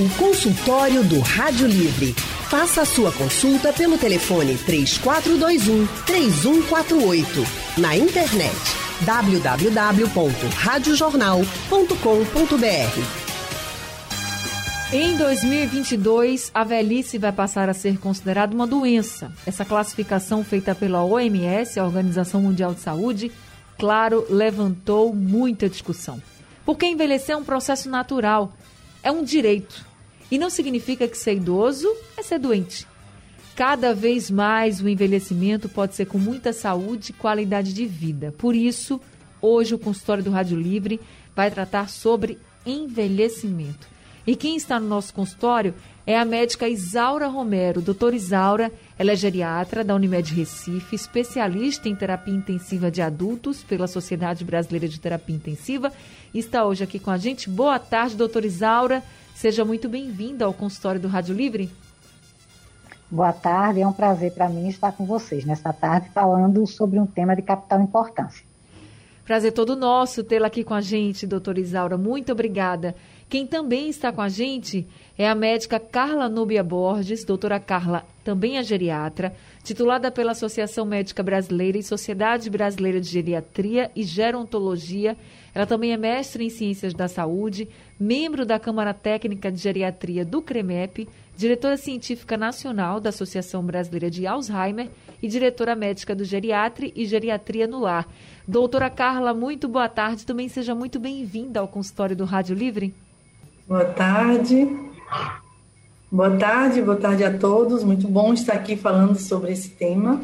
O consultório do Rádio Livre. Faça a sua consulta pelo telefone 3421 3148. Na internet www.radiojornal.com.br. Em 2022, a velhice vai passar a ser considerada uma doença. Essa classificação feita pela OMS, a Organização Mundial de Saúde, claro, levantou muita discussão. Porque envelhecer é um processo natural, é um direito. E não significa que ser idoso é ser doente. Cada vez mais o envelhecimento pode ser com muita saúde e qualidade de vida. Por isso, hoje o consultório do Rádio Livre vai tratar sobre envelhecimento. E quem está no nosso consultório é a médica Isaura Romero. Doutora Isaura, ela é geriatra da Unimed Recife, especialista em terapia intensiva de adultos pela Sociedade Brasileira de Terapia Intensiva. E está hoje aqui com a gente. Boa tarde, doutora Isaura. Seja muito bem-vinda ao consultório do Rádio Livre. Boa tarde, é um prazer para mim estar com vocês nesta tarde falando sobre um tema de capital importância. Prazer todo nosso tê-la aqui com a gente, doutora Isaura. Muito obrigada. Quem também está com a gente é a médica Carla Núbia Borges, doutora Carla, também é geriatra, titulada pela Associação Médica Brasileira e Sociedade Brasileira de Geriatria e Gerontologia. Ela também é mestre em Ciências da Saúde, membro da Câmara Técnica de Geriatria do CREMEP, diretora científica nacional da Associação Brasileira de Alzheimer e diretora médica do Geriatre e Geriatria no Lar. Doutora Carla, muito boa tarde. Também seja muito bem-vinda ao consultório do Rádio Livre. Boa tarde. Boa tarde, boa tarde a todos. Muito bom estar aqui falando sobre esse tema.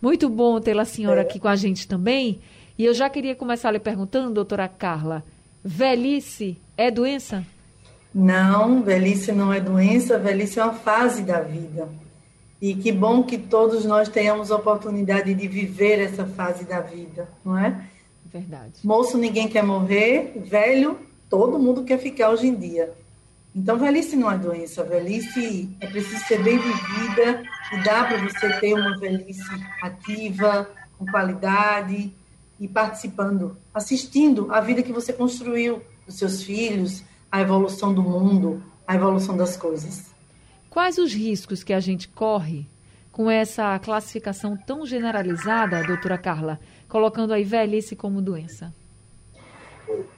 Muito bom tê-la senhora é. aqui com a gente também. E eu já queria começar lhe perguntando, doutora Carla, velhice é doença? Não, velhice não é doença, velhice é uma fase da vida. E que bom que todos nós tenhamos a oportunidade de viver essa fase da vida, não é? Verdade. Moço, ninguém quer morrer, velho, todo mundo quer ficar hoje em dia. Então, velhice não é doença, velhice é preciso ser bem vivida e dá para você ter uma velhice ativa, com qualidade e participando, assistindo a vida que você construiu, dos seus filhos, a evolução do mundo, a evolução das coisas. Quais os riscos que a gente corre com essa classificação tão generalizada, doutora Carla, colocando aí velhice como doença?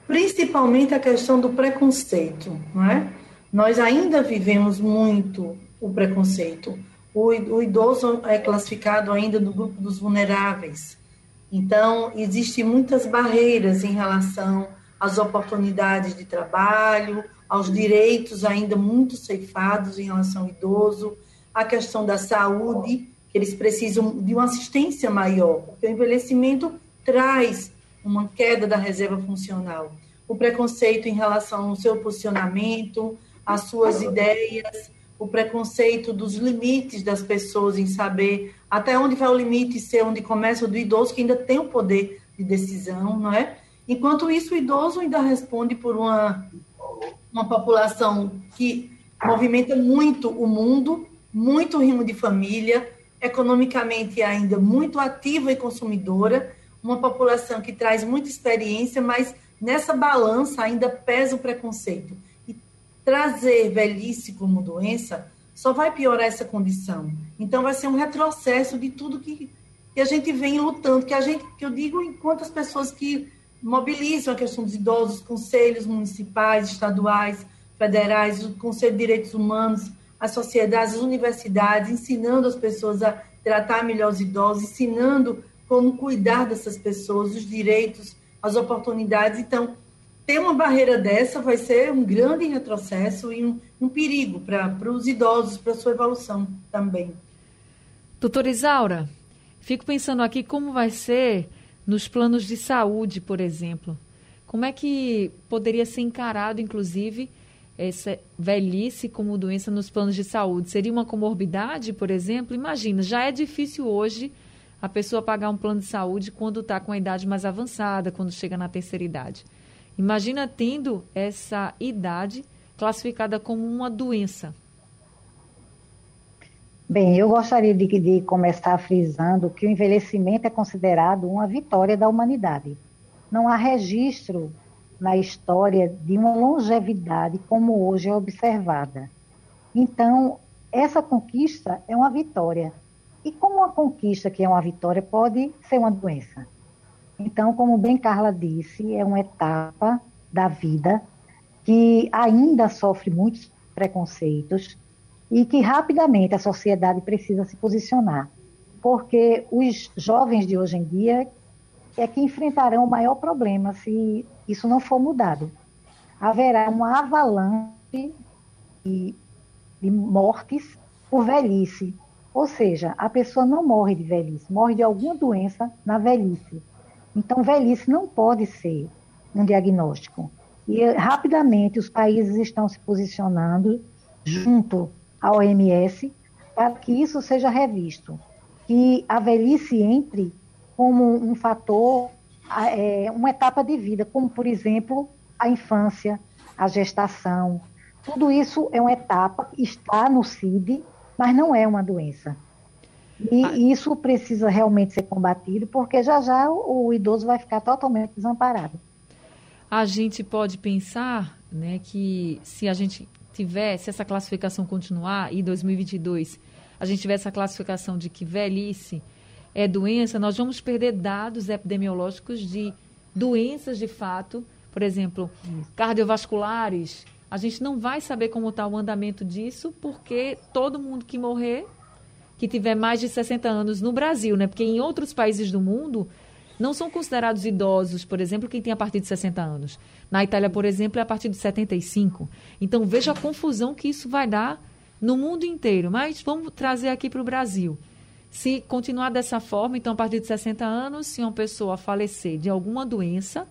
Principalmente a questão do preconceito, não é? Nós ainda vivemos muito o preconceito. O, o idoso é classificado ainda no grupo dos vulneráveis. Então, existem muitas barreiras em relação às oportunidades de trabalho, aos direitos ainda muito ceifados em relação ao idoso, a questão da saúde, que eles precisam de uma assistência maior, porque o envelhecimento traz uma queda da reserva funcional. O preconceito em relação ao seu posicionamento, às suas ideias, o preconceito dos limites das pessoas em saber até onde vai o limite ser onde começa o do idoso que ainda tem o poder de decisão, não é? Enquanto isso, o idoso ainda responde por uma, uma população que movimenta muito o mundo, muito ritmo de família, economicamente ainda muito ativa e consumidora, uma população que traz muita experiência, mas nessa balança ainda pesa o preconceito. Trazer velhice como doença só vai piorar essa condição. Então vai ser um retrocesso de tudo que, que a gente vem lutando, que a gente, que eu digo enquanto as pessoas que mobilizam a questão dos idosos, conselhos municipais, estaduais, federais, o Conselho de Direitos Humanos, as sociedades, as universidades, ensinando as pessoas a tratar melhor os idosos, ensinando como cuidar dessas pessoas, os direitos, as oportunidades. Então, ter uma barreira dessa vai ser um grande retrocesso e um, um perigo para os idosos, para sua evolução também. Doutora Isaura, fico pensando aqui como vai ser nos planos de saúde, por exemplo. Como é que poderia ser encarado, inclusive, essa velhice como doença nos planos de saúde? Seria uma comorbidade, por exemplo? Imagina, já é difícil hoje a pessoa pagar um plano de saúde quando está com a idade mais avançada, quando chega na terceira idade. Imagina tendo essa idade classificada como uma doença. Bem, eu gostaria de, de, começar frisando que o envelhecimento é considerado uma vitória da humanidade. Não há registro na história de uma longevidade como hoje é observada. Então, essa conquista é uma vitória. E como uma conquista que é uma vitória pode ser uma doença? Então, como bem Carla disse, é uma etapa da vida que ainda sofre muitos preconceitos e que rapidamente a sociedade precisa se posicionar, porque os jovens de hoje em dia é que enfrentarão o maior problema se isso não for mudado. Haverá uma avalanche de, de mortes por velhice, ou seja, a pessoa não morre de velhice, morre de alguma doença na velhice. Então, velhice não pode ser um diagnóstico. E rapidamente os países estão se posicionando junto à OMS para que isso seja revisto. Que a velhice entre como um fator, é, uma etapa de vida, como, por exemplo, a infância, a gestação. Tudo isso é uma etapa, está no CID, mas não é uma doença. E ah. isso precisa realmente ser combatido, porque já já o, o idoso vai ficar totalmente desamparado. A gente pode pensar né, que se a gente tiver, se essa classificação continuar, em 2022 a gente tiver essa classificação de que velhice é doença, nós vamos perder dados epidemiológicos de doenças de fato, por exemplo, cardiovasculares. A gente não vai saber como está o andamento disso, porque todo mundo que morrer, que tiver mais de 60 anos no Brasil, né? Porque em outros países do mundo não são considerados idosos, por exemplo, quem tem a partir de 60 anos. Na Itália, por exemplo, é a partir de 75. Então veja a confusão que isso vai dar no mundo inteiro. Mas vamos trazer aqui para o Brasil. Se continuar dessa forma, então, a partir de 60 anos, se uma pessoa falecer de alguma doença,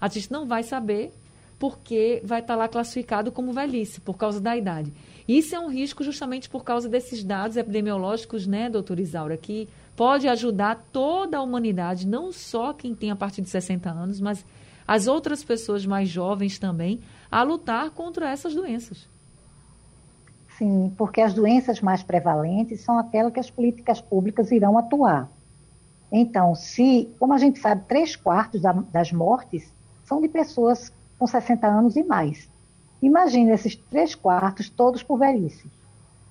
a gente não vai saber porque vai estar lá classificado como velhice, por causa da idade. Isso é um risco justamente por causa desses dados epidemiológicos, né, doutora Isaura, que pode ajudar toda a humanidade, não só quem tem a partir de 60 anos, mas as outras pessoas mais jovens também, a lutar contra essas doenças. Sim, porque as doenças mais prevalentes são aquelas que as políticas públicas irão atuar. Então, se, como a gente sabe, três quartos da, das mortes são de pessoas com 60 anos e mais. Imagine esses três quartos todos por velhice.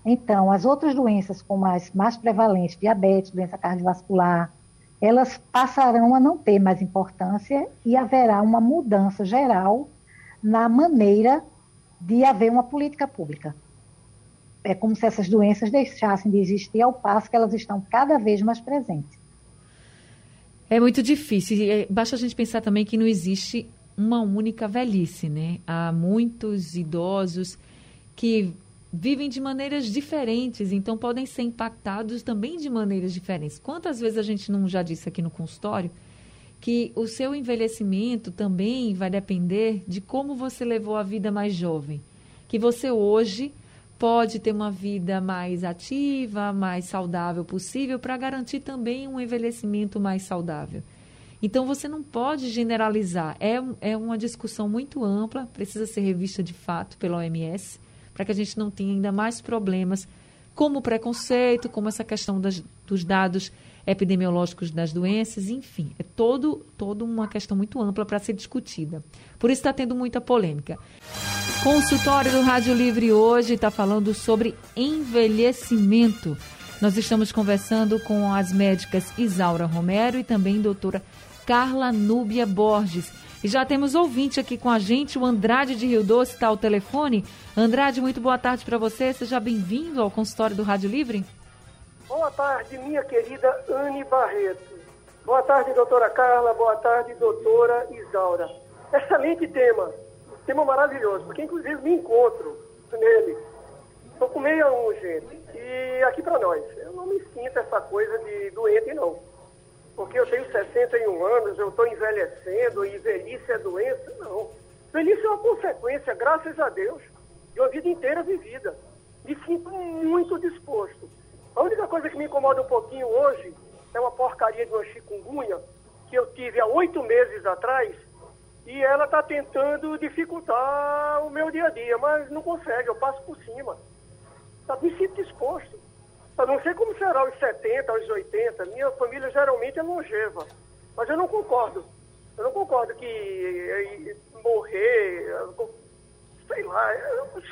Então, as outras doenças como as mais prevalentes, diabetes, doença cardiovascular, elas passarão a não ter mais importância e haverá uma mudança geral na maneira de haver uma política pública é como se essas doenças deixassem de existir ao passo que elas estão cada vez mais presentes. É muito difícil. É, basta a gente pensar também que não existe uma única velhice, né? Há muitos idosos que vivem de maneiras diferentes, então podem ser impactados também de maneiras diferentes. Quantas vezes a gente não já disse aqui no consultório que o seu envelhecimento também vai depender de como você levou a vida mais jovem? Que você hoje pode ter uma vida mais ativa, mais saudável possível, para garantir também um envelhecimento mais saudável. Então, você não pode generalizar. É, é uma discussão muito ampla, precisa ser revista de fato pela OMS, para que a gente não tenha ainda mais problemas, como preconceito, como essa questão das, dos dados epidemiológicos das doenças, enfim, é todo, toda uma questão muito ampla para ser discutida. Por isso está tendo muita polêmica. Consultório do Rádio Livre hoje está falando sobre envelhecimento. Nós estamos conversando com as médicas Isaura Romero e também doutora Carla Núbia Borges. E já temos ouvinte aqui com a gente, o Andrade de Rio Doce está ao telefone. Andrade, muito boa tarde para você. Seja bem-vindo ao consultório do Rádio Livre. Boa tarde, minha querida Anne Barreto. Boa tarde, doutora Carla. Boa tarde, doutora Isaura. Excelente tema tema maravilhoso, porque inclusive me encontro nele. Estou com meia um, gente. E aqui para nós, eu não me sinto essa coisa de doente, não. Porque eu tenho 61 anos, eu estou envelhecendo e velhice é doença, não. Velhice é uma consequência, graças a Deus, de uma vida inteira vivida. Me sinto muito disposto. A única coisa que me incomoda um pouquinho hoje é uma porcaria de uma chikungunya que eu tive há oito meses atrás e ela está tentando dificultar o meu dia a dia, mas não consegue, eu passo por cima. Tá, me sinto disposto. Eu não sei como será aos 70, aos 80, minha família geralmente é longeva, mas eu não concordo. Eu não concordo que morrer, sei lá,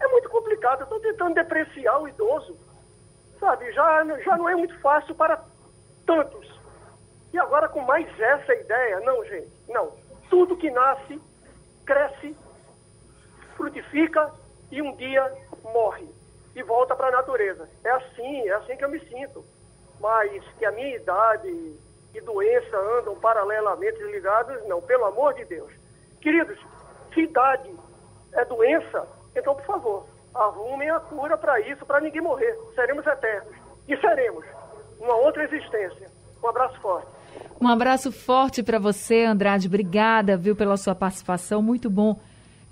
é muito complicado. Estou tentando depreciar o idoso, sabe? Já, já não é muito fácil para tantos. E agora com mais essa ideia, não, gente, não. Tudo que nasce, cresce, frutifica e um dia morre e volta para a natureza. É assim, é assim que eu me sinto. Mas que a minha idade e doença andam paralelamente ligados, não, pelo amor de Deus. Queridos, se idade é doença, então, por favor, arrumem a cura para isso, para ninguém morrer. Seremos eternos. E seremos. Uma outra existência. Um abraço forte. Um abraço forte para você, Andrade. Obrigada, viu, pela sua participação. Muito bom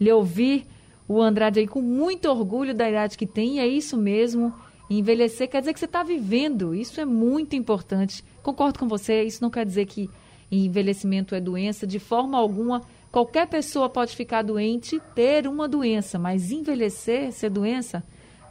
lhe ouvir. O Andrade aí com muito orgulho da idade que tem, e é isso mesmo. Envelhecer quer dizer que você está vivendo. Isso é muito importante. Concordo com você. Isso não quer dizer que envelhecimento é doença. De forma alguma, qualquer pessoa pode ficar doente, ter uma doença, mas envelhecer, ser doença,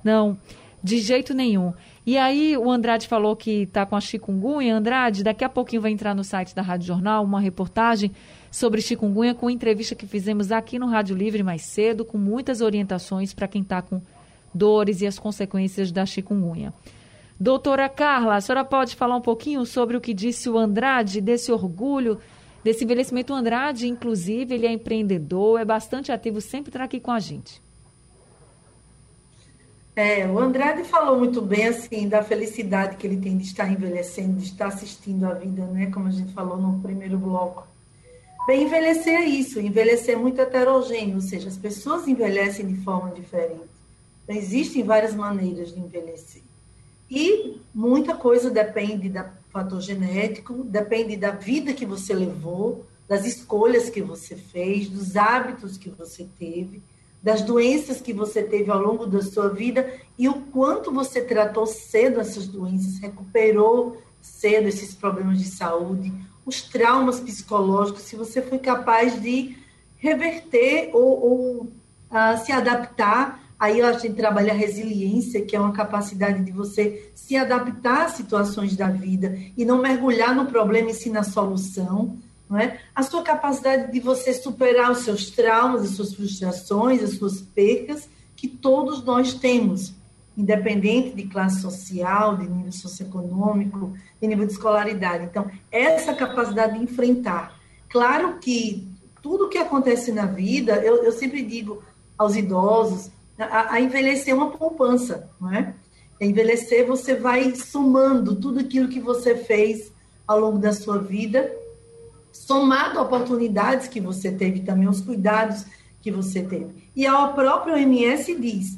não, de jeito nenhum. E aí o Andrade falou que está com a chikungunya. Andrade, daqui a pouquinho vai entrar no site da Rádio Jornal uma reportagem sobre chikungunya com entrevista que fizemos aqui no Rádio Livre mais cedo, com muitas orientações para quem está com dores e as consequências da chikungunya. Doutora Carla, a senhora pode falar um pouquinho sobre o que disse o Andrade, desse orgulho, desse envelhecimento? O Andrade, inclusive, ele é empreendedor, é bastante ativo, sempre está aqui com a gente. É, o Andrade falou muito bem, assim, da felicidade que ele tem de estar envelhecendo, de estar assistindo a vida, né? Como a gente falou no primeiro bloco. Bem, envelhecer é isso, envelhecer é muito heterogêneo, ou seja, as pessoas envelhecem de forma diferente. Então, existem várias maneiras de envelhecer. E muita coisa depende do fator genético, depende da vida que você levou, das escolhas que você fez, dos hábitos que você teve, das doenças que você teve ao longo da sua vida e o quanto você tratou cedo essas doenças, recuperou cedo esses problemas de saúde, os traumas psicológicos, se você foi capaz de reverter ou, ou uh, se adaptar. Aí a gente trabalha a resiliência, que é uma capacidade de você se adaptar às situações da vida e não mergulhar no problema e sim na solução. Não é? A sua capacidade de você superar os seus traumas, as suas frustrações, as suas percas, que todos nós temos independente de classe social, de nível socioeconômico, de nível de escolaridade. Então, essa capacidade de enfrentar. Claro que tudo que acontece na vida, eu, eu sempre digo aos idosos, a, a, envelhecer é uma poupança, não é? A envelhecer, você vai somando tudo aquilo que você fez ao longo da sua vida, somado oportunidades que você teve também, os cuidados que você teve. E a própria OMS diz,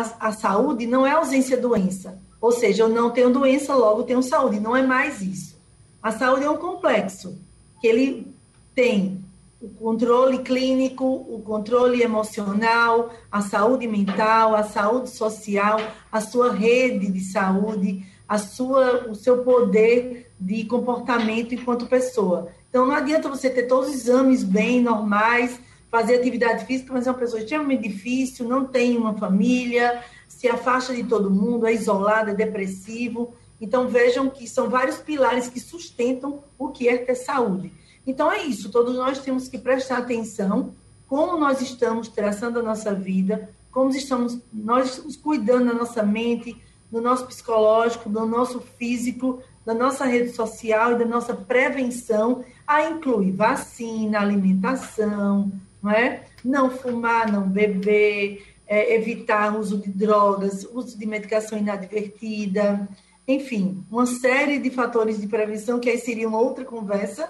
a, a saúde não é ausência de doença. Ou seja, eu não tenho doença, logo tenho saúde. Não é mais isso. A saúde é um complexo, que ele tem o controle clínico, o controle emocional, a saúde mental, a saúde social, a sua rede de saúde, a sua, o seu poder de comportamento enquanto pessoa. Então, não adianta você ter todos os exames bem normais, fazer atividade física, mas é uma pessoa extremamente difícil, não tem uma família, se afasta de todo mundo, é isolado, é depressivo. Então, vejam que são vários pilares que sustentam o que é ter saúde. Então, é isso, todos nós temos que prestar atenção como nós estamos traçando a nossa vida, como estamos, nós estamos cuidando da nossa mente, do nosso psicológico, do nosso físico, da nossa rede social e da nossa prevenção, a incluir vacina, alimentação, não é? Não fumar, não beber, é, evitar o uso de drogas, uso de medicação inadvertida, enfim, uma série de fatores de prevenção que aí seria uma outra conversa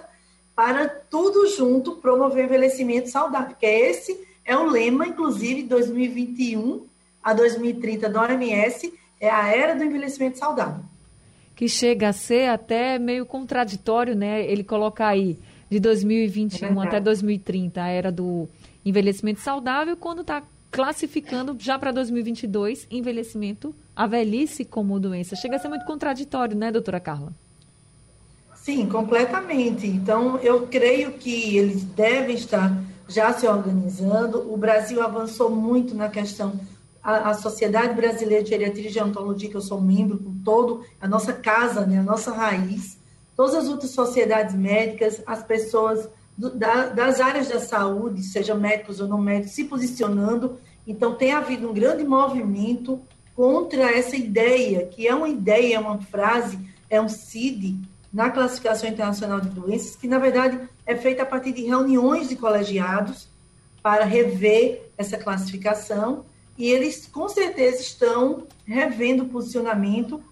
para tudo junto promover envelhecimento saudável, que é esse é o lema, inclusive, 2021 a 2030 da OMS, é a era do envelhecimento saudável. Que chega a ser até meio contraditório, né? Ele colocar aí de 2021 é até 2030, a era do envelhecimento saudável, quando está classificando já para 2022 envelhecimento, a velhice como doença. Chega a ser muito contraditório, né, doutora Carla? Sim, completamente. Então, eu creio que eles devem estar já se organizando. O Brasil avançou muito na questão. A, a Sociedade Brasileira de Geriatria e Gerontologia, que eu sou membro, com todo, a nossa casa, né, a nossa raiz, todas as outras sociedades médicas, as pessoas do, da, das áreas da saúde, seja médicos ou não médicos, se posicionando. Então, tem havido um grande movimento contra essa ideia, que é uma ideia, é uma frase, é um CID, na Classificação Internacional de Doenças, que, na verdade, é feita a partir de reuniões de colegiados para rever essa classificação, e eles, com certeza, estão revendo o posicionamento,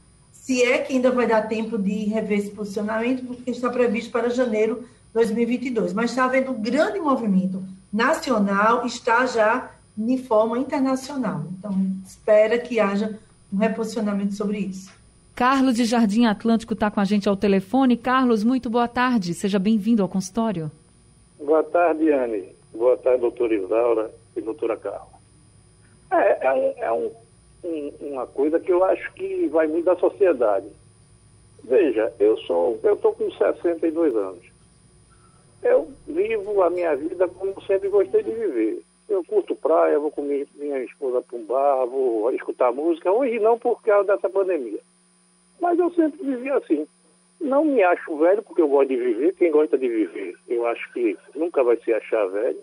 se é que ainda vai dar tempo de rever esse posicionamento, porque está previsto para janeiro 2022. Mas está havendo um grande movimento nacional, está já de forma internacional. Então, espera que haja um reposicionamento sobre isso. Carlos de Jardim Atlântico está com a gente ao telefone. Carlos, muito boa tarde. Seja bem-vindo ao consultório. Boa tarde, Anne. Boa tarde, doutora Isaura e doutora Carla. É, é, um, é um, um, uma coisa que eu acho que vai muito da sociedade. Veja, eu sou, eu estou com 62 anos. Eu vivo a minha vida como sempre gostei de viver. Eu curto praia, vou com minha esposa para um bar, vou escutar música. Hoje não por causa dessa pandemia. Mas eu sempre vivi assim. Não me acho velho porque eu gosto de viver. Quem gosta de viver, eu acho que nunca vai se achar velho.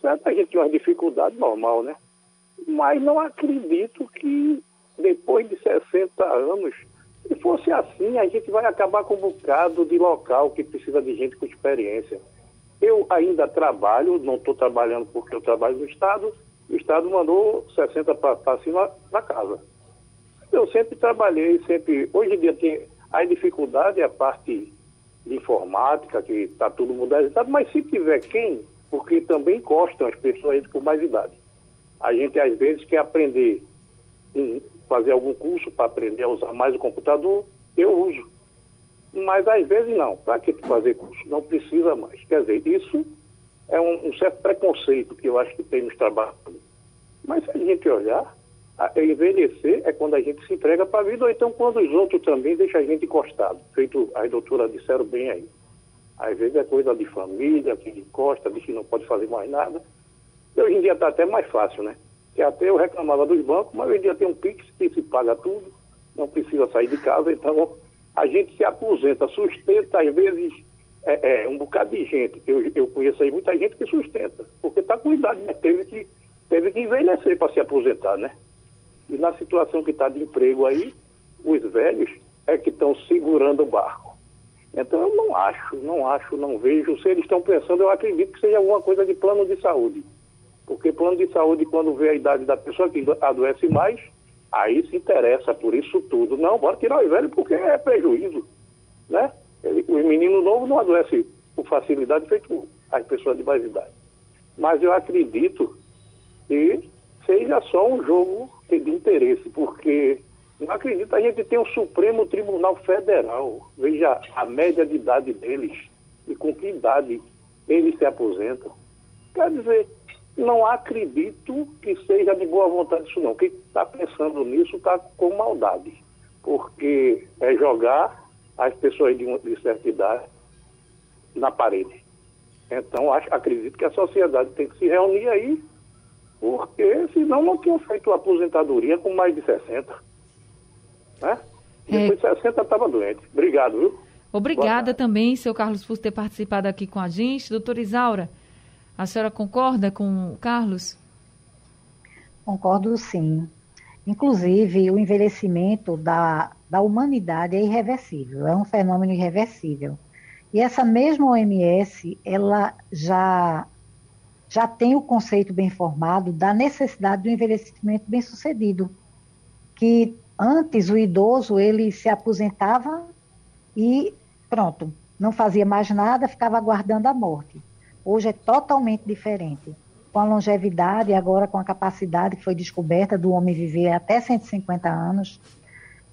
Certo? A gente tem uma dificuldade normal, né? Mas não acredito que depois de 60 anos se fosse assim, a gente vai acabar com um bocado de local que precisa de gente com experiência. Eu ainda trabalho, não estou trabalhando porque eu trabalho no Estado, o Estado mandou 60 para cima da casa. Eu sempre trabalhei, sempre. Hoje em dia tem a dificuldade é a parte de informática, que está tudo modernizado, mas se tiver quem, porque também costam as pessoas com mais idade. A gente às vezes quer aprender fazer algum curso para aprender a usar mais o computador, eu uso. Mas às vezes não. Para que fazer curso? Não precisa mais. Quer dizer, isso é um, um, certo preconceito que eu acho que tem nos trabalhos. Mas se a gente olhar, envelhecer é quando a gente se entrega para a vida, ou então quando os outros também deixam a gente encostado, feito as doutoras disseram bem aí. Às vezes é coisa de família, que encosta, diz que não pode fazer mais nada. E hoje em dia está até mais fácil, né? que até eu reclamava dos bancos, mas hoje em dia tem um Pix que se paga tudo, não precisa sair de casa, então a gente se aposenta, sustenta às vezes é, é, um bocado de gente. Eu, eu conheço aí muita gente que sustenta, porque está com idade, né? teve, que, teve que envelhecer para se aposentar, né? E na situação que está de emprego aí, os velhos é que estão segurando o barco. Então eu não acho, não acho, não vejo. Se eles estão pensando, eu acredito que seja alguma coisa de plano de saúde. Porque plano de saúde, quando vê a idade da pessoa que adoece mais, aí se interessa por isso tudo. Não, bora tirar o velho porque é prejuízo. Né? Ele, o menino novo não adoece com facilidade feito as pessoas de mais idade. Mas eu acredito que seja só um jogo de interesse, porque não acredito, a gente tem o Supremo Tribunal Federal. Veja a média de idade deles e com que idade eles se aposentam. Quer dizer, não acredito que seja de boa vontade isso não. Quem está pensando nisso está com maldade, porque é jogar as pessoas de, de certa idade na parede. Então, acho, acredito que a sociedade tem que se reunir aí, porque senão não tinham feito a aposentadoria com mais de 60. Né? É. Depois de 60 estava doente. Obrigado, viu? Obrigada também, seu Carlos, por ter participado aqui com a gente. Doutora Isaura, a senhora concorda com o Carlos? Concordo sim. Inclusive, o envelhecimento da, da humanidade é irreversível, é um fenômeno irreversível. E essa mesma OMS, ela já, já tem o conceito bem formado da necessidade do envelhecimento bem sucedido, que antes o idoso, ele se aposentava e pronto, não fazia mais nada, ficava aguardando a morte. Hoje é totalmente diferente. Com a longevidade, agora com a capacidade que foi descoberta do homem viver até 150 anos.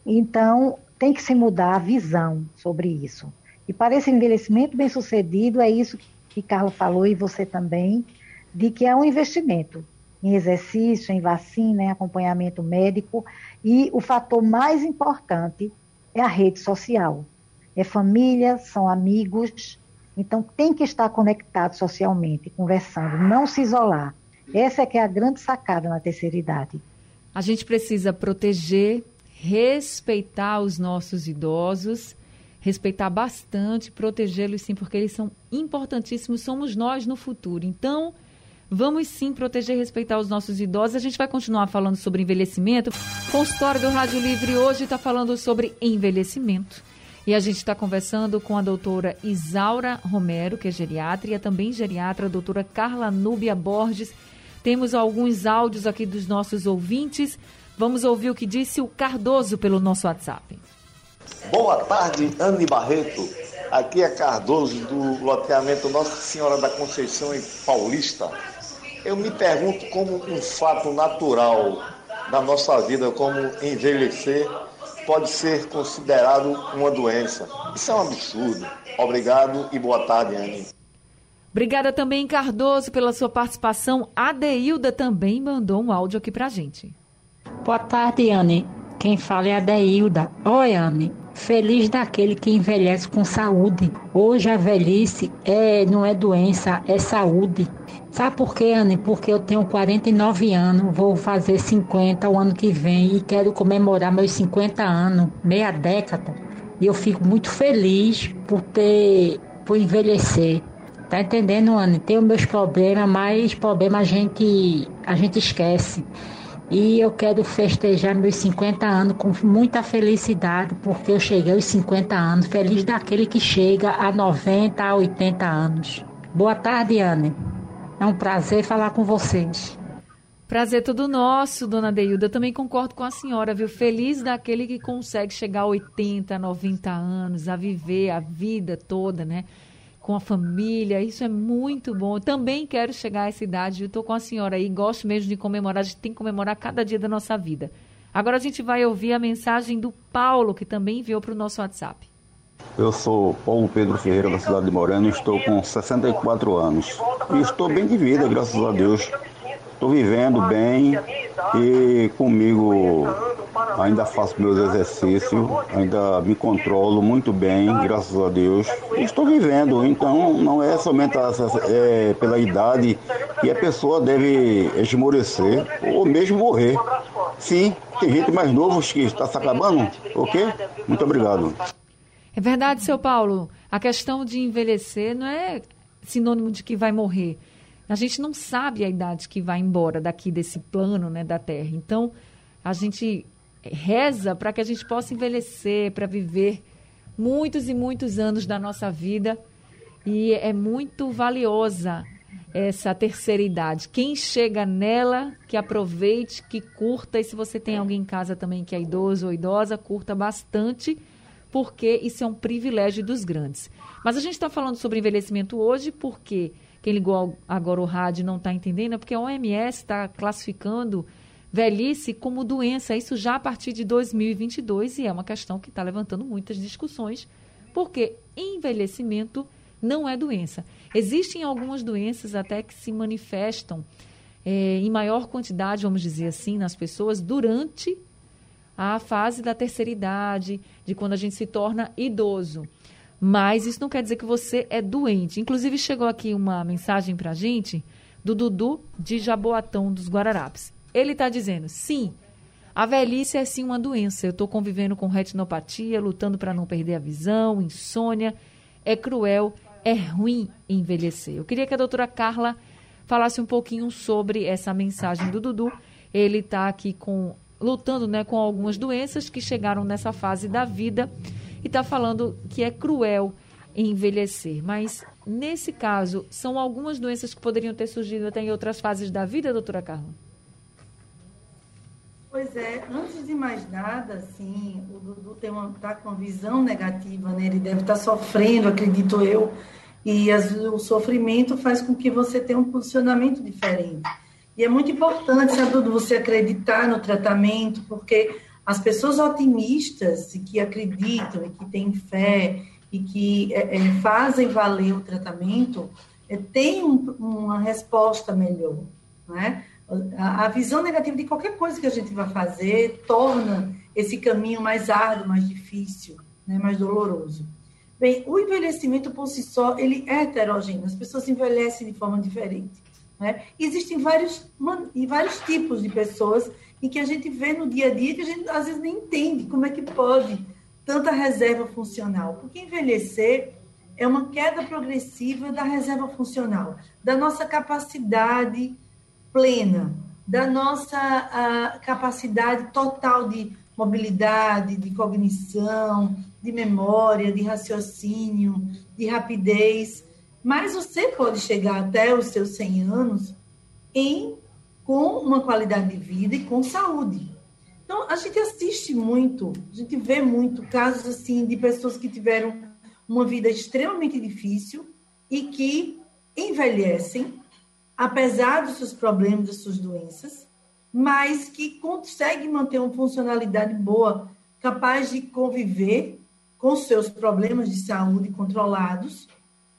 Então, tem que se mudar a visão sobre isso. E para esse envelhecimento bem sucedido, é isso que Carla falou e você também, de que é um investimento em exercício, em vacina, em acompanhamento médico. E o fator mais importante é a rede social. É família, são amigos, então, tem que estar conectado socialmente, conversando, não se isolar. Essa é que é a grande sacada na terceira idade. A gente precisa proteger, respeitar os nossos idosos respeitar bastante, protegê-los sim, porque eles são importantíssimos, somos nós no futuro. Então, vamos sim proteger e respeitar os nossos idosos. A gente vai continuar falando sobre envelhecimento. Consultório do Rádio Livre hoje está falando sobre envelhecimento. E a gente está conversando com a doutora Isaura Romero, que é geriatra, e a também geriatra, a doutora Carla Núbia Borges. Temos alguns áudios aqui dos nossos ouvintes. Vamos ouvir o que disse o Cardoso pelo nosso WhatsApp. Boa tarde, Anne Barreto. Aqui é Cardoso do loteamento Nossa Senhora da Conceição em Paulista. Eu me pergunto como um fato natural da nossa vida, como envelhecer, pode ser considerado uma doença. Isso é um absurdo. Obrigado e boa tarde, Anne. Obrigada também, Cardoso, pela sua participação. A Deilda também mandou um áudio aqui pra gente. Boa tarde, Anne. Quem fala é a Deilda. Oi, Anne. Feliz daquele que envelhece com saúde. Hoje a velhice é, não é doença, é saúde. Sabe por quê, Anne? Porque eu tenho 49 anos, vou fazer 50 o ano que vem e quero comemorar meus 50 anos, meia década. E eu fico muito feliz por ter, por envelhecer. Tá entendendo, Anne? Tenho meus problemas, mas problema a gente, a gente esquece. E eu quero festejar meus 50 anos com muita felicidade, porque eu cheguei aos 50 anos, feliz daquele que chega a 90, a 80 anos. Boa tarde, Anne. É um prazer falar com vocês. Prazer todo nosso, dona Deilda. Eu também concordo com a senhora, viu? Feliz daquele que consegue chegar a 80, 90 anos, a viver a vida toda, né? com a família, isso é muito bom. Eu também quero chegar a essa idade, eu estou com a senhora aí, gosto mesmo de comemorar, a gente tem que comemorar cada dia da nossa vida. Agora a gente vai ouvir a mensagem do Paulo, que também enviou para o nosso WhatsApp. Eu sou Paulo Pedro Ferreira, da cidade de Moreno, estou com 64 anos. Estou bem de vida, graças a Deus. Estou vivendo bem e comigo ainda faço meus exercícios, ainda me controlo muito bem, graças a Deus. Estou vivendo, então não é somente é, pela idade que a pessoa deve esmorecer ou mesmo morrer. Sim, tem gente mais novo que está se acabando, ok? Muito obrigado. É verdade, seu Paulo. A questão de envelhecer não é sinônimo de que vai morrer. A gente não sabe a idade que vai embora daqui desse plano né, da Terra. Então, a gente reza para que a gente possa envelhecer, para viver muitos e muitos anos da nossa vida. E é muito valiosa essa terceira idade. Quem chega nela, que aproveite, que curta. E se você tem alguém em casa também que é idoso ou idosa, curta bastante, porque isso é um privilégio dos grandes. Mas a gente está falando sobre envelhecimento hoje porque quem ligou agora o rádio não está entendendo, é porque a OMS está classificando velhice como doença, isso já a partir de 2022, e é uma questão que está levantando muitas discussões, porque envelhecimento não é doença. Existem algumas doenças até que se manifestam é, em maior quantidade, vamos dizer assim, nas pessoas durante a fase da terceira idade, de quando a gente se torna idoso. Mas isso não quer dizer que você é doente. Inclusive, chegou aqui uma mensagem para a gente do Dudu de Jaboatão dos Guararapes. Ele está dizendo: sim, a velhice é sim uma doença. Eu estou convivendo com retinopatia, lutando para não perder a visão, insônia. É cruel, é ruim envelhecer. Eu queria que a doutora Carla falasse um pouquinho sobre essa mensagem do Dudu. Ele está aqui com lutando né, com algumas doenças que chegaram nessa fase da vida e está falando que é cruel envelhecer. Mas, nesse caso, são algumas doenças que poderiam ter surgido até em outras fases da vida, doutora Carla? Pois é, antes de mais nada, assim, o Dudu está com uma visão negativa, né? Ele deve estar tá sofrendo, acredito eu, e as, o sofrimento faz com que você tenha um posicionamento diferente. E é muito importante, sabe, Dudu, você acreditar no tratamento, porque as pessoas otimistas que acreditam e que têm fé e que é, é, fazem valer o tratamento é, têm um, uma resposta melhor, né? A, a visão negativa de qualquer coisa que a gente vai fazer torna esse caminho mais árduo, mais difícil, né? mais doloroso. Bem, o envelhecimento por si só, ele é heterogêneo, as pessoas envelhecem de forma diferente. Né? Existem vários, vários tipos de pessoas e que a gente vê no dia a dia que a gente às vezes nem entende como é que pode tanta reserva funcional? Porque envelhecer é uma queda progressiva da reserva funcional, da nossa capacidade plena, da nossa capacidade total de mobilidade, de cognição, de memória, de raciocínio, de rapidez. Mas você pode chegar até os seus 100 anos em com uma qualidade de vida e com saúde. Então, a gente assiste muito, a gente vê muito casos assim de pessoas que tiveram uma vida extremamente difícil e que envelhecem, apesar dos seus problemas, das suas doenças, mas que conseguem manter uma funcionalidade boa, capaz de conviver com seus problemas de saúde controlados,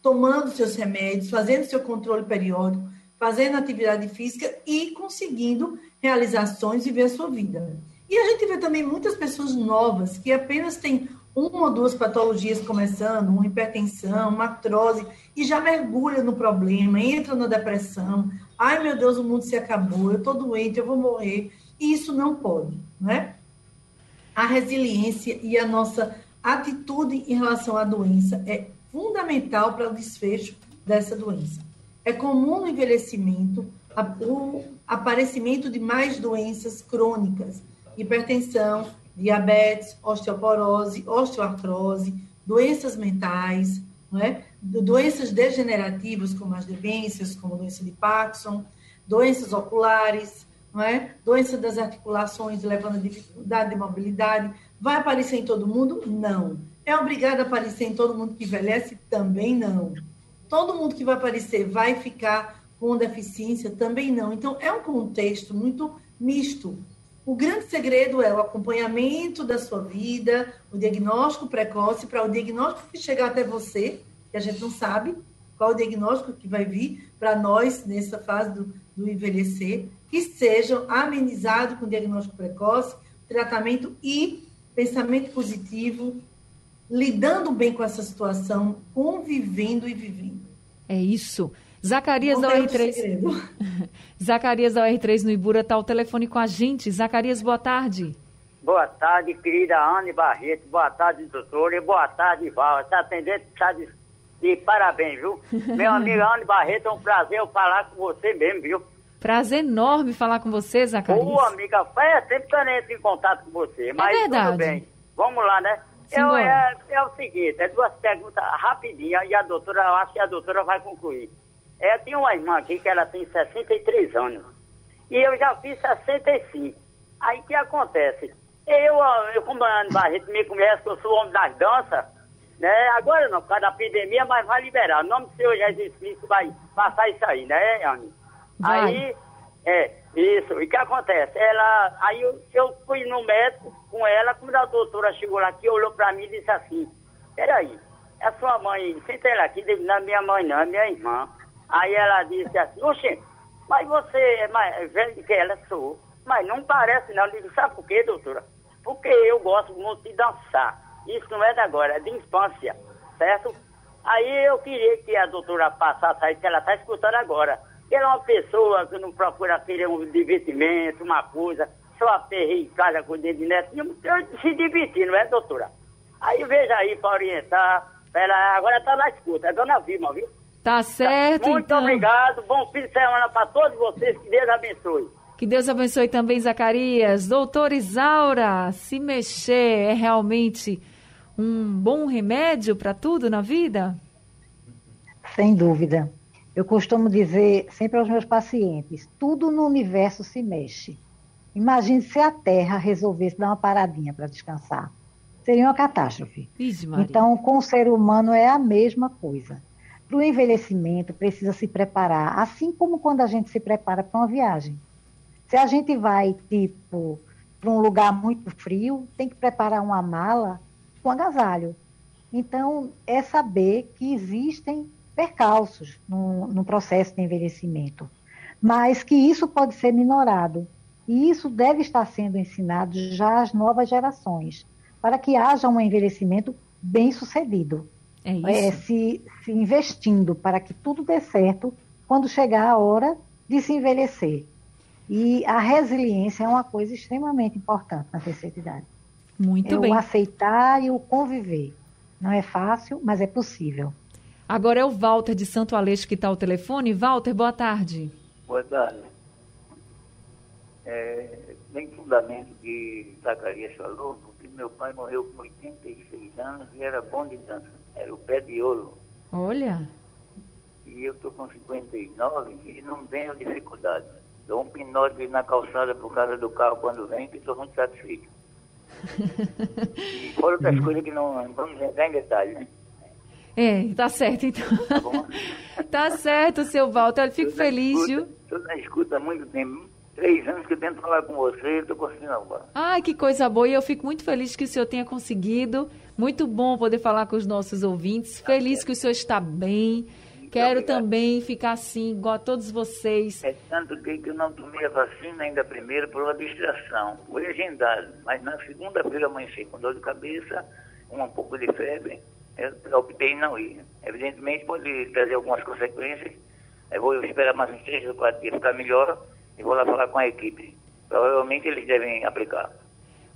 tomando seus remédios, fazendo seu controle periódico, fazendo atividade física e conseguindo realizações e ver a sua vida. E a gente vê também muitas pessoas novas que apenas têm uma ou duas patologias começando, uma hipertensão, uma artrose, e já mergulha no problema, entra na depressão. Ai, meu Deus, o mundo se acabou, eu estou doente, eu vou morrer. E isso não pode, né? A resiliência e a nossa atitude em relação à doença é fundamental para o desfecho dessa doença. É comum no envelhecimento o aparecimento de mais doenças crônicas, hipertensão, diabetes, osteoporose, osteoartrose, doenças mentais, é? doenças degenerativas como as demências, como a doença de Parkinson, doenças oculares, é? doença das articulações, levando a dificuldade de mobilidade. Vai aparecer em todo mundo? Não. É obrigado a aparecer em todo mundo que envelhece? Também não. Todo mundo que vai aparecer vai ficar com deficiência? Também não. Então, é um contexto muito misto. O grande segredo é o acompanhamento da sua vida, o diagnóstico precoce, para o diagnóstico que chegar até você, que a gente não sabe qual o diagnóstico que vai vir para nós nessa fase do, do envelhecer, que sejam amenizados com diagnóstico precoce, tratamento e pensamento positivo, lidando bem com essa situação, convivendo e vivendo. É isso. Zacarias da UR3. Zacarias da UR3 no Ibura está o telefone com a gente. Zacarias, boa tarde. Boa tarde, querida Anne Barreto. Boa tarde, doutora. E boa tarde, Val. Está atendendo, está de, de parabéns, viu? Meu amigo Anne Barreto, é um prazer eu falar com você mesmo, viu? Prazer enorme falar com você, Zacarias. Ô, amiga, faz tempo que eu nem entro em contato com você, é mas é verdade. tudo bem. Vamos lá, né? Eu, é, é, o seguinte, é duas perguntas rapidinhas e a doutora, eu acho que a doutora vai concluir. É, eu tenho uma irmã aqui que ela tem 63 anos. E eu já fiz 65. Aí o que acontece? Eu, eu como a Ana Barreto me conhece, que eu sou homem das danças, né? Agora não, por causa da pandemia, mas vai liberar. O nome do Senhor Jesus Cristo vai passar isso aí, né, Anne? Aí, é, isso. E o que acontece? Ela, aí eu, eu fui no médico com ela, quando a doutora chegou lá aqui, olhou pra mim e disse assim, peraí, é sua mãe, senta ela aqui, não é minha mãe não, é minha irmã. Aí ela disse assim, oxe, mas você é mais velho que ela, sou. Mas não parece não. Eu digo, sabe por quê, doutora? Porque eu gosto muito de dançar. Isso não é de agora, é de infância, certo? Aí eu queria que a doutora passasse aí, que ela está escutando agora. Ela é uma pessoa que não procura ter um divertimento, uma coisa, só aperrei em casa com o dedo de neto, se divertir, não é, doutora? Aí veja aí para orientar, ela agora está na escuta, é dona Vilma, viu? Tá certo, Muito então. obrigado. Bom fim de semana para todos vocês. Que Deus abençoe. Que Deus abençoe também, Zacarias. Doutor Isaura, se mexer é realmente um bom remédio para tudo na vida? Sem dúvida. Eu costumo dizer sempre aos meus pacientes: tudo no universo se mexe. Imagine se a Terra resolvesse dar uma paradinha para descansar. Seria uma catástrofe. então, com o ser humano é a mesma coisa para o envelhecimento precisa se preparar, assim como quando a gente se prepara para uma viagem. Se a gente vai, tipo, para um lugar muito frio, tem que preparar uma mala com agasalho. Então, é saber que existem percalços no, no processo de envelhecimento, mas que isso pode ser minorado. E isso deve estar sendo ensinado já às novas gerações, para que haja um envelhecimento bem sucedido é, é se, se investindo para que tudo dê certo quando chegar a hora de se envelhecer. E a resiliência é uma coisa extremamente importante na terceira idade. Muito é bem. o aceitar e o conviver. Não é fácil, mas é possível. Agora é o Walter de Santo Aleixo que está ao telefone. Walter, boa tarde. Boa tarde. É, tem fundamento que Zacarias falou, porque meu pai morreu com 86 anos e era bom de dança. Era o pé de ouro. Olha. E eu estou com 59 e não tenho dificuldade. Dou um pinote na calçada por causa do carro quando vem, que estou muito satisfeito. e fora outras coisas que não vamos entrar em detalhe, né? É, tá certo então. Tá, tá certo, seu Walter. Eu fico feliz, escuta, viu? Na escuta há muito tempo. Três anos que eu tento falar com você, estou conseguindo agora. Ai, que coisa boa. E eu fico muito feliz que o senhor tenha conseguido. Muito bom poder falar com os nossos ouvintes. Feliz que o senhor está bem. Quero também ficar assim, igual a todos vocês. É tanto que eu não tomei a vacina ainda primeiro por uma distração. Foi agendado, mas na segunda-feira amanheci com dor de cabeça, um pouco de febre. Eu optei em não ir. Evidentemente pode trazer algumas consequências. Eu vou esperar mais uns três ou quatro dias ficar melhor e vou lá falar com a equipe. Provavelmente eles devem aplicar.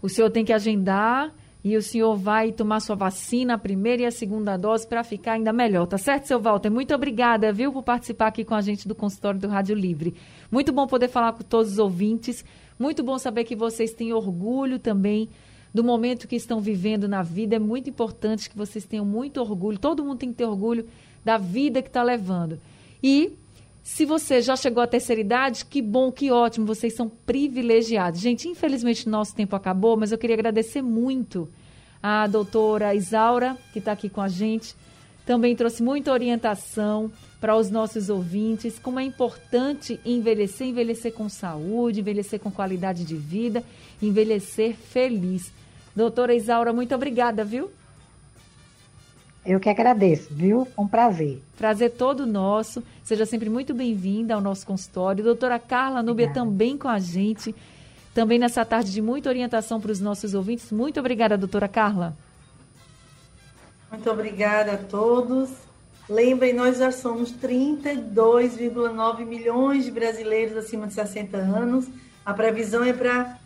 O senhor tem que agendar e o senhor vai tomar sua vacina, a primeira e a segunda dose, para ficar ainda melhor, tá certo, seu Walter? Muito obrigada, viu, por participar aqui com a gente do consultório do Rádio Livre. Muito bom poder falar com todos os ouvintes. Muito bom saber que vocês têm orgulho também do momento que estão vivendo na vida. É muito importante que vocês tenham muito orgulho. Todo mundo tem que ter orgulho da vida que está levando. E se você já chegou à terceira idade, que bom, que ótimo, vocês são privilegiados. Gente, infelizmente nosso tempo acabou, mas eu queria agradecer muito a doutora Isaura, que está aqui com a gente. Também trouxe muita orientação para os nossos ouvintes, como é importante envelhecer, envelhecer com saúde, envelhecer com qualidade de vida, envelhecer feliz. Doutora Isaura, muito obrigada, viu? Eu que agradeço, viu? Um prazer. Prazer todo nosso. Seja sempre muito bem-vinda ao nosso consultório. Doutora Carla Núbia também com a gente. Também nessa tarde de muita orientação para os nossos ouvintes. Muito obrigada, doutora Carla. Muito obrigada a todos. Lembrem, nós já somos 32,9 milhões de brasileiros acima de 60 anos. A previsão é para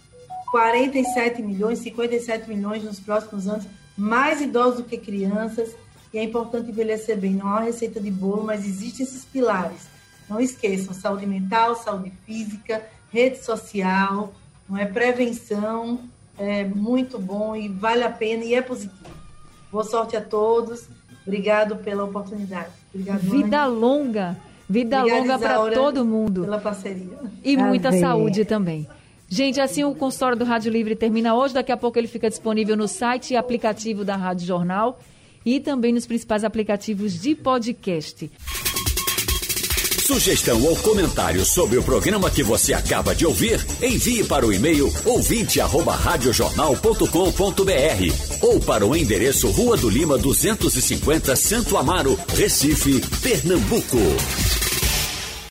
47 milhões, 57 milhões nos próximos anos, mais idosos do que crianças e é importante envelhecer bem. Não há receita de bolo, mas existem esses pilares. Não esqueçam: saúde mental, saúde física, rede social, não é prevenção, é muito bom e vale a pena e é positivo. Boa sorte a todos. Obrigado pela oportunidade. Obrigado, vida mãe. longa, vida Obrigada, longa para todo mundo. Pela parceria. E muita saúde também. Gente, assim o consultório do Rádio Livre termina hoje. Daqui a pouco ele fica disponível no site e aplicativo da Rádio Jornal e também nos principais aplicativos de podcast. Sugestão ou comentário sobre o programa que você acaba de ouvir, envie para o e-mail ouvinte@radiojornal.com.br ou para o endereço Rua do Lima 250, Santo Amaro, Recife, Pernambuco.